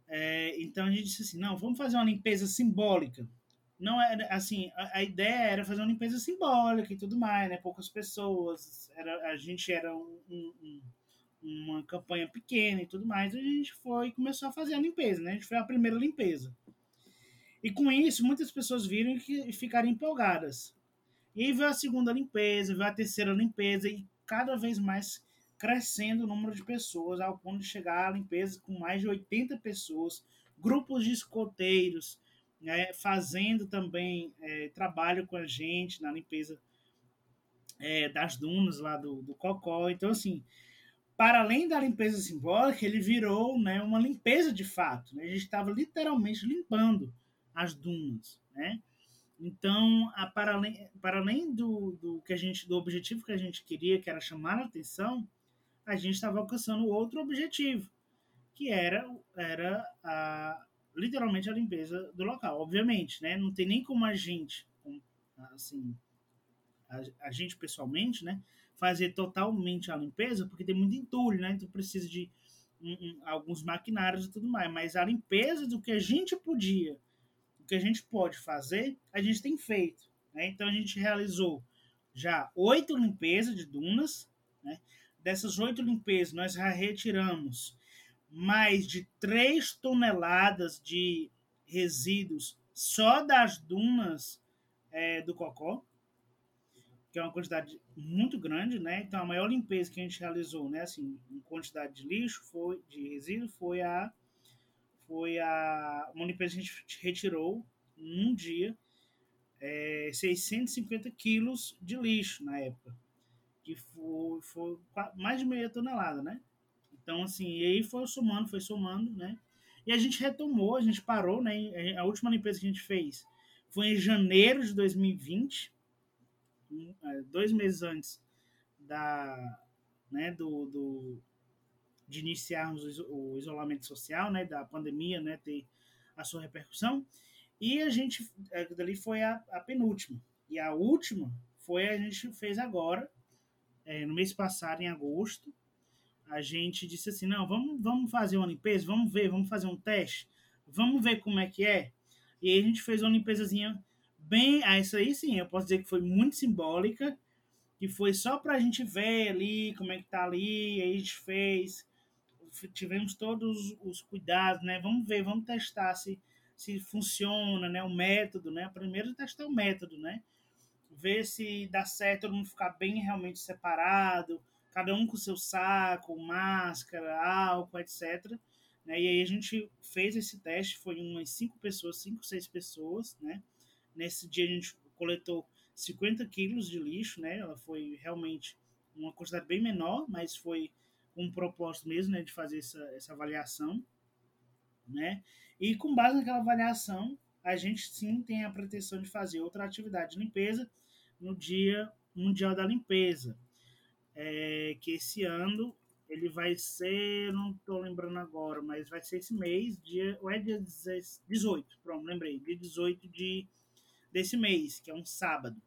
É, então a gente disse assim, não, vamos fazer uma limpeza simbólica. Não era assim, a, a, ideia era fazer uma limpeza simbólica e tudo mais, né? Poucas pessoas, era, a gente era um, um, uma campanha pequena e tudo mais, a gente foi começou a fazer a limpeza, né? A gente foi a primeira limpeza. E com isso, muitas pessoas viram e ficaram empolgadas. E aí veio a segunda limpeza, veio a terceira limpeza, e cada vez mais crescendo o número de pessoas, ao ponto de chegar à limpeza com mais de 80 pessoas, grupos de escoteiros, né, fazendo também é, trabalho com a gente na limpeza é, das dunas lá do, do Cocó. Então, assim, para além da limpeza simbólica, ele virou né, uma limpeza de fato. Né? A gente estava literalmente limpando as dunas, né? Então, a, para além, para além do, do que a gente, do objetivo que a gente queria, que era chamar a atenção, a gente estava alcançando outro objetivo, que era, era a, literalmente a limpeza do local. Obviamente, né? Não tem nem como a gente, assim, a, a gente pessoalmente, né? Fazer totalmente a limpeza, porque tem muito entulho, né? Então precisa de um, um, alguns maquinários e tudo mais. Mas a limpeza do que a gente podia, do que a gente pode fazer, a gente tem feito. Né? Então a gente realizou já oito limpezas de dunas, né? Dessas oito limpezas, nós retiramos mais de 3 toneladas de resíduos só das dunas é, do Cocó, que é uma quantidade muito grande, né? Então a maior limpeza que a gente realizou, né, assim, em quantidade de lixo, foi de resíduo, foi a foi a uma limpeza que a gente retirou num dia é, 650 quilos de lixo na época que foi, foi mais de meia tonelada, né? Então, assim, e aí foi somando, foi somando, né? E a gente retomou, a gente parou, né? A última limpeza que a gente fez foi em janeiro de 2020, é, dois meses antes da, né, do, do, de iniciarmos o isolamento social, né, da pandemia, né, ter a sua repercussão. E a gente, dali foi a, a penúltima. E a última foi a gente fez agora, é, no mês passado, em agosto, a gente disse assim, não, vamos, vamos fazer uma limpeza, vamos ver, vamos fazer um teste, vamos ver como é que é. E aí a gente fez uma limpezazinha bem, ah, isso aí sim, eu posso dizer que foi muito simbólica, que foi só para a gente ver ali como é que tá ali, aí a gente fez, tivemos todos os cuidados, né? Vamos ver, vamos testar se se funciona, né? O método, né? Primeiro testar o método, né? Ver se dá certo todo mundo ficar bem realmente separado, cada um com seu saco, máscara, álcool, etc. Né? E aí a gente fez esse teste, foi umas cinco pessoas, cinco, seis pessoas, né? Nesse dia a gente coletou 50 quilos de lixo, né? Ela foi realmente uma quantidade bem menor, mas foi um propósito mesmo, né? De fazer essa, essa avaliação, né? E com base naquela avaliação, a gente sim tem a pretensão de fazer outra atividade de limpeza no Dia Mundial da Limpeza, é, que esse ano ele vai ser, não estou lembrando agora, mas vai ser esse mês, dia, ou é dia 18, pronto, lembrei, dia 18 de, desse mês, que é um sábado.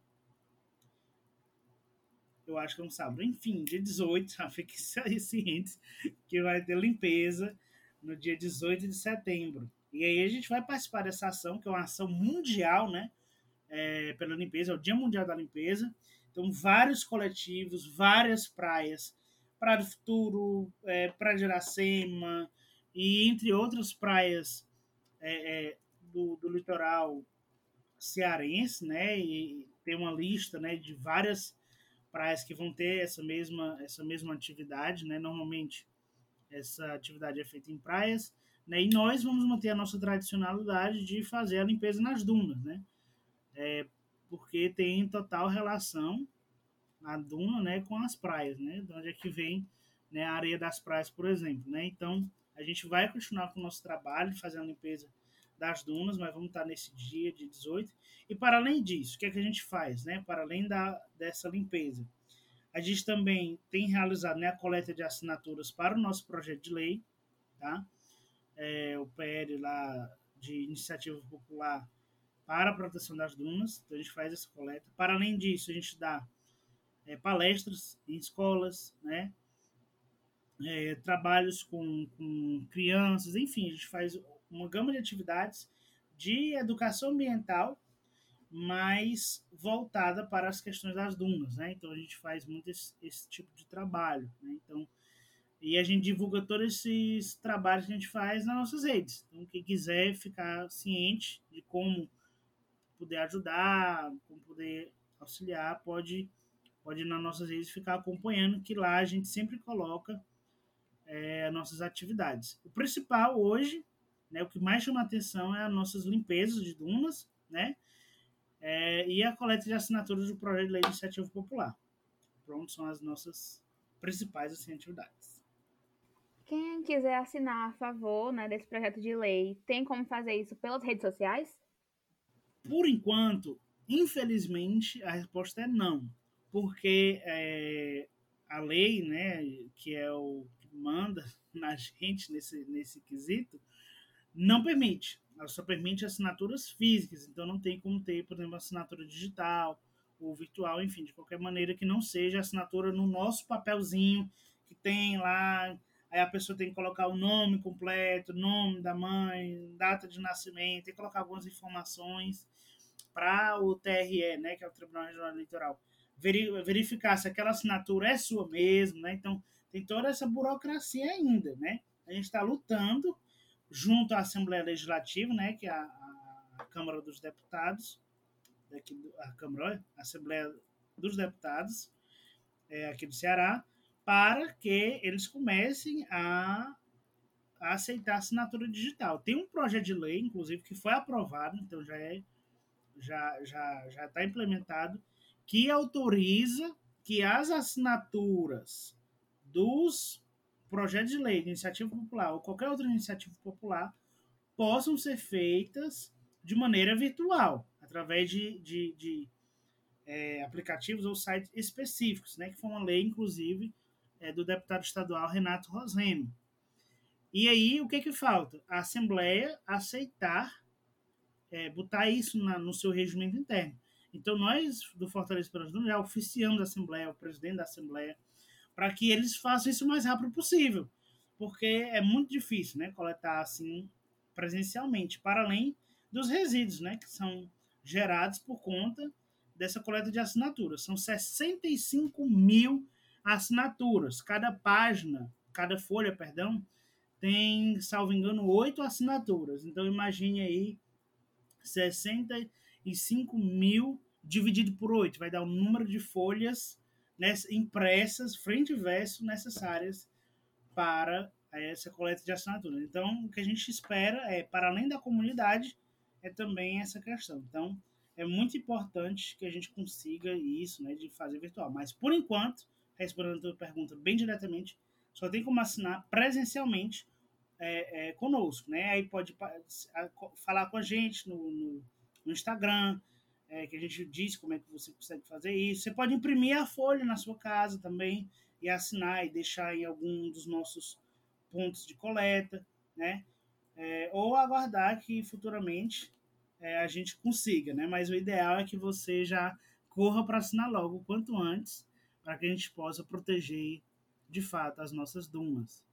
Eu acho que é um sábado. Enfim, dia 18, já fiquem cientes que vai ter limpeza no dia 18 de setembro. E aí a gente vai participar dessa ação, que é uma ação mundial, né? É, pela limpeza, é o Dia Mundial da Limpeza. Então, vários coletivos, várias praias, Praia do Futuro, é, Praia de Iracema, e entre outras praias é, é, do, do litoral cearense, né? E tem uma lista né, de várias praias que vão ter essa mesma, essa mesma atividade, né? Normalmente essa atividade é feita em praias, né? E nós vamos manter a nossa tradicionalidade de fazer a limpeza nas dunas, né? É, porque tem total relação a duna, né, com as praias, né? De onde é que vem né, a areia das praias, por exemplo, né? Então, a gente vai continuar com o nosso trabalho de fazer a limpeza das dunas, mas vamos estar nesse dia de 18. E para além disso, o que é que a gente faz, né? Para além da, dessa limpeza, a gente também tem realizado né, a coleta de assinaturas para o nosso projeto de lei, tá? É, o PL lá de iniciativa popular para a proteção das dunas, então a gente faz essa coleta. Para além disso, a gente dá é, palestras em escolas, né? É, trabalhos com, com crianças, enfim, a gente faz uma gama de atividades de educação ambiental mais voltada para as questões das dunas, né? Então a gente faz muito esse, esse tipo de trabalho, né? Então e a gente divulga todos esses trabalhos que a gente faz nas nossas redes. Então quem quiser ficar ciente de como poder ajudar, como poder auxiliar, pode pode ir nas nossas redes ficar acompanhando que lá a gente sempre coloca é, nossas atividades. O principal hoje, né, o que mais chama atenção é as nossas limpezas de dunas, né? é, e a coleta de assinaturas do projeto de lei de iniciativa popular. Pronto, são as nossas principais assim, atividades. Quem quiser assinar a favor né, desse projeto de lei, tem como fazer isso pelas redes sociais? Por enquanto, infelizmente, a resposta é não. Porque é, a lei, né, que é o que manda na gente nesse, nesse quesito, não permite ela só permite assinaturas físicas, então não tem como ter, por exemplo, assinatura digital ou virtual, enfim, de qualquer maneira que não seja assinatura no nosso papelzinho que tem lá, aí a pessoa tem que colocar o nome completo, nome da mãe, data de nascimento, tem que colocar algumas informações para o TRE, né, que é o Tribunal Regional Eleitoral, verificar se aquela assinatura é sua mesmo, né? Então tem toda essa burocracia ainda, né? A gente está lutando junto à Assembleia Legislativa, né, que é a, a Câmara dos Deputados, aqui do, a Câmara, a Assembleia dos Deputados, é, aqui do Ceará, para que eles comecem a, a aceitar assinatura digital. Tem um projeto de lei, inclusive, que foi aprovado, então já é já já já está implementado, que autoriza que as assinaturas dos projeto de lei de iniciativa popular ou qualquer outra iniciativa popular possam ser feitas de maneira virtual, através de, de, de é, aplicativos ou sites específicos, né, que foi uma lei, inclusive, é, do deputado estadual Renato Roseno. E aí, o que, que falta? A Assembleia aceitar, é, botar isso na, no seu regimento interno. Então, nós, do Fortaleza pelas já oficiamos a Assembleia, o presidente da Assembleia, para que eles façam isso o mais rápido possível, porque é muito difícil né, coletar assim presencialmente, para além dos resíduos né, que são gerados por conta dessa coleta de assinaturas. São 65 mil assinaturas. Cada página, cada folha, perdão, tem, salvo engano, oito assinaturas. Então, imagine aí 65 mil dividido por oito. Vai dar o número de folhas impressas, frente e verso, necessárias para essa coleta de assinaturas. Então, o que a gente espera é, para além da comunidade, é também essa questão. Então, é muito importante que a gente consiga isso, né, de fazer virtual. Mas, por enquanto, respondendo a tua pergunta bem diretamente, só tem como assinar presencialmente é, é, conosco, né? Aí pode falar com a gente no, no, no Instagram, é, que a gente diz como é que você consegue fazer isso. Você pode imprimir a folha na sua casa também e assinar e deixar em algum dos nossos pontos de coleta, né? É, ou aguardar que futuramente é, a gente consiga, né? Mas o ideal é que você já corra para assinar logo o quanto antes, para que a gente possa proteger de fato as nossas dunas.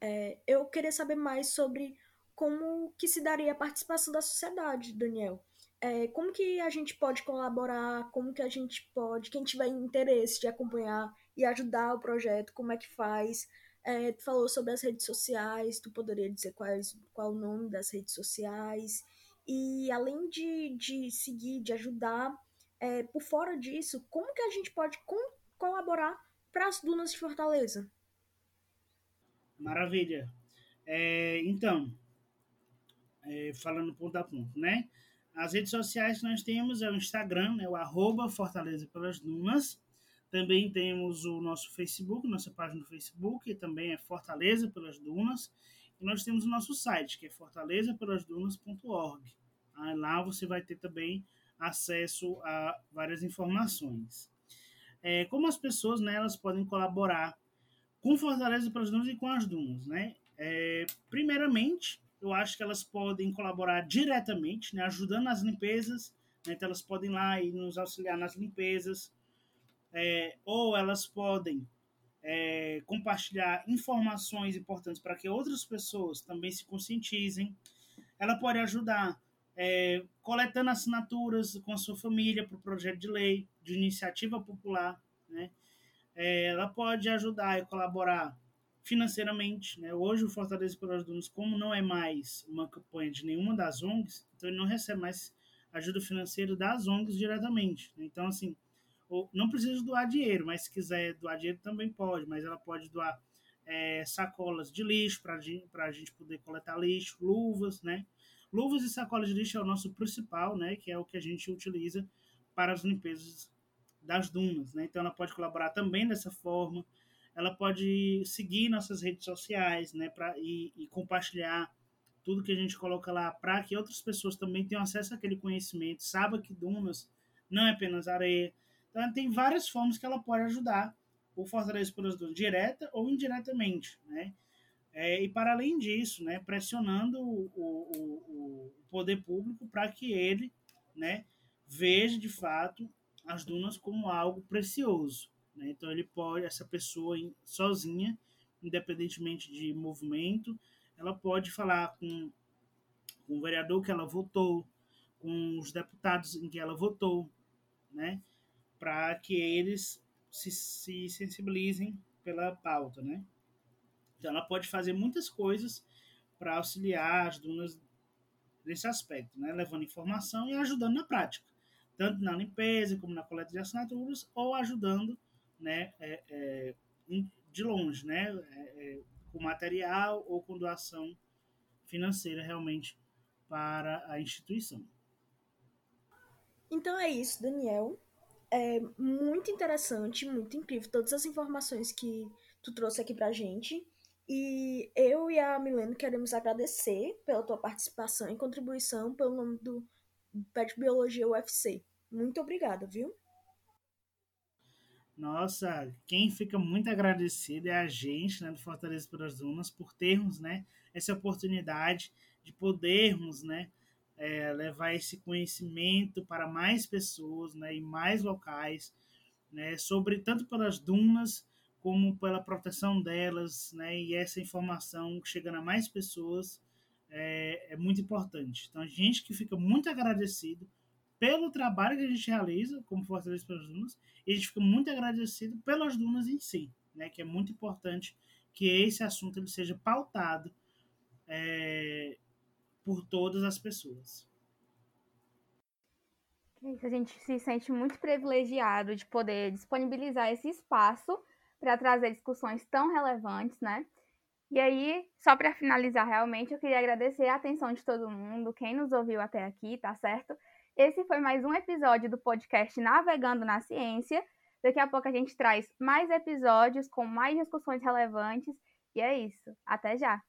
É, eu queria saber mais sobre como que se daria a participação da sociedade, Daniel. É, como que a gente pode colaborar, como que a gente pode, quem tiver interesse de acompanhar e ajudar o projeto, como é que faz? É, tu falou sobre as redes sociais, tu poderia dizer quais, qual o nome das redes sociais. E além de, de seguir, de ajudar, é, por fora disso, como que a gente pode colaborar para as dunas de Fortaleza? Maravilha. É, então, é, falando ponto a ponto, né? As redes sociais que nós temos é o Instagram, né, o arroba Fortaleza pelas Dunas. Também temos o nosso Facebook, nossa página no Facebook, que também é Fortaleza pelas Dunas. E nós temos o nosso site, que é fortalezapelasdunas.org. Aí lá você vai ter também acesso a várias informações. É, como as pessoas né, elas podem colaborar com Fortaleza pelas Dunas e com as Dunas, né? É, primeiramente, eu acho que elas podem colaborar diretamente, né, ajudando nas limpezas, né, então elas podem ir lá e nos auxiliar nas limpezas, é, ou elas podem é, compartilhar informações importantes para que outras pessoas também se conscientizem. Ela pode ajudar é, coletando assinaturas com a sua família para o projeto de lei de iniciativa popular. Né? É, ela pode ajudar e colaborar financeiramente. Né? Hoje, o Fortaleza pelas Dunas, como não é mais uma campanha de nenhuma das ONGs, então ele não recebe mais ajuda financeira das ONGs diretamente. Né? Então, assim, não precisa doar dinheiro, mas se quiser doar dinheiro também pode, mas ela pode doar é, sacolas de lixo para a gente poder coletar lixo, luvas, né? Luvas e sacolas de lixo é o nosso principal, né? Que é o que a gente utiliza para as limpezas das dunas, né? Então ela pode colaborar também dessa forma. Ela pode seguir nossas redes sociais, né? Pra, e, e compartilhar tudo que a gente coloca lá para que outras pessoas também tenham acesso àquele conhecimento, saiba que dunas não é apenas areia, então, tem várias formas que ela pode ajudar o Fortaleza pelas duas, direta ou indiretamente, né? É, e para além disso, né, pressionando o, o, o poder público para que ele, né, veja de fato as dunas como algo precioso. Né? Então ele pode, essa pessoa sozinha, independentemente de movimento, ela pode falar com, com o vereador que ela votou, com os deputados em que ela votou, né? para que eles se, se sensibilizem pela pauta, né? Então, ela pode fazer muitas coisas para auxiliar as dunas nesse aspecto, né? Levando informação e ajudando na prática, tanto na limpeza como na coleta de assinaturas, ou ajudando, né? É, é, de longe, né? É, é com material ou com doação financeira realmente para a instituição. Então é isso, Daniel é muito interessante, muito incrível todas as informações que tu trouxe aqui pra gente. E eu e a Milena queremos agradecer pela tua participação e contribuição pelo nome do Pet Biologia UFC. Muito obrigada, viu? Nossa, quem fica muito agradecido é a gente, né, do Fortaleza pelas Dunas, por termos, né, essa oportunidade de podermos, né, é, levar esse conhecimento para mais pessoas, né, em mais locais, né, sobre tanto pelas dunas como pela proteção delas, né, e essa informação chegando a mais pessoas é, é muito importante. Então, a gente que fica muito agradecido pelo trabalho que a gente realiza como Fortaleza pelas Dunas, e a gente fica muito agradecido pelas dunas em si, né, que é muito importante que esse assunto ele seja pautado é, por todas as pessoas. É a gente se sente muito privilegiado de poder disponibilizar esse espaço para trazer discussões tão relevantes, né? E aí, só para finalizar realmente, eu queria agradecer a atenção de todo mundo, quem nos ouviu até aqui, tá certo? Esse foi mais um episódio do podcast Navegando na Ciência. Daqui a pouco a gente traz mais episódios com mais discussões relevantes. E é isso. Até já!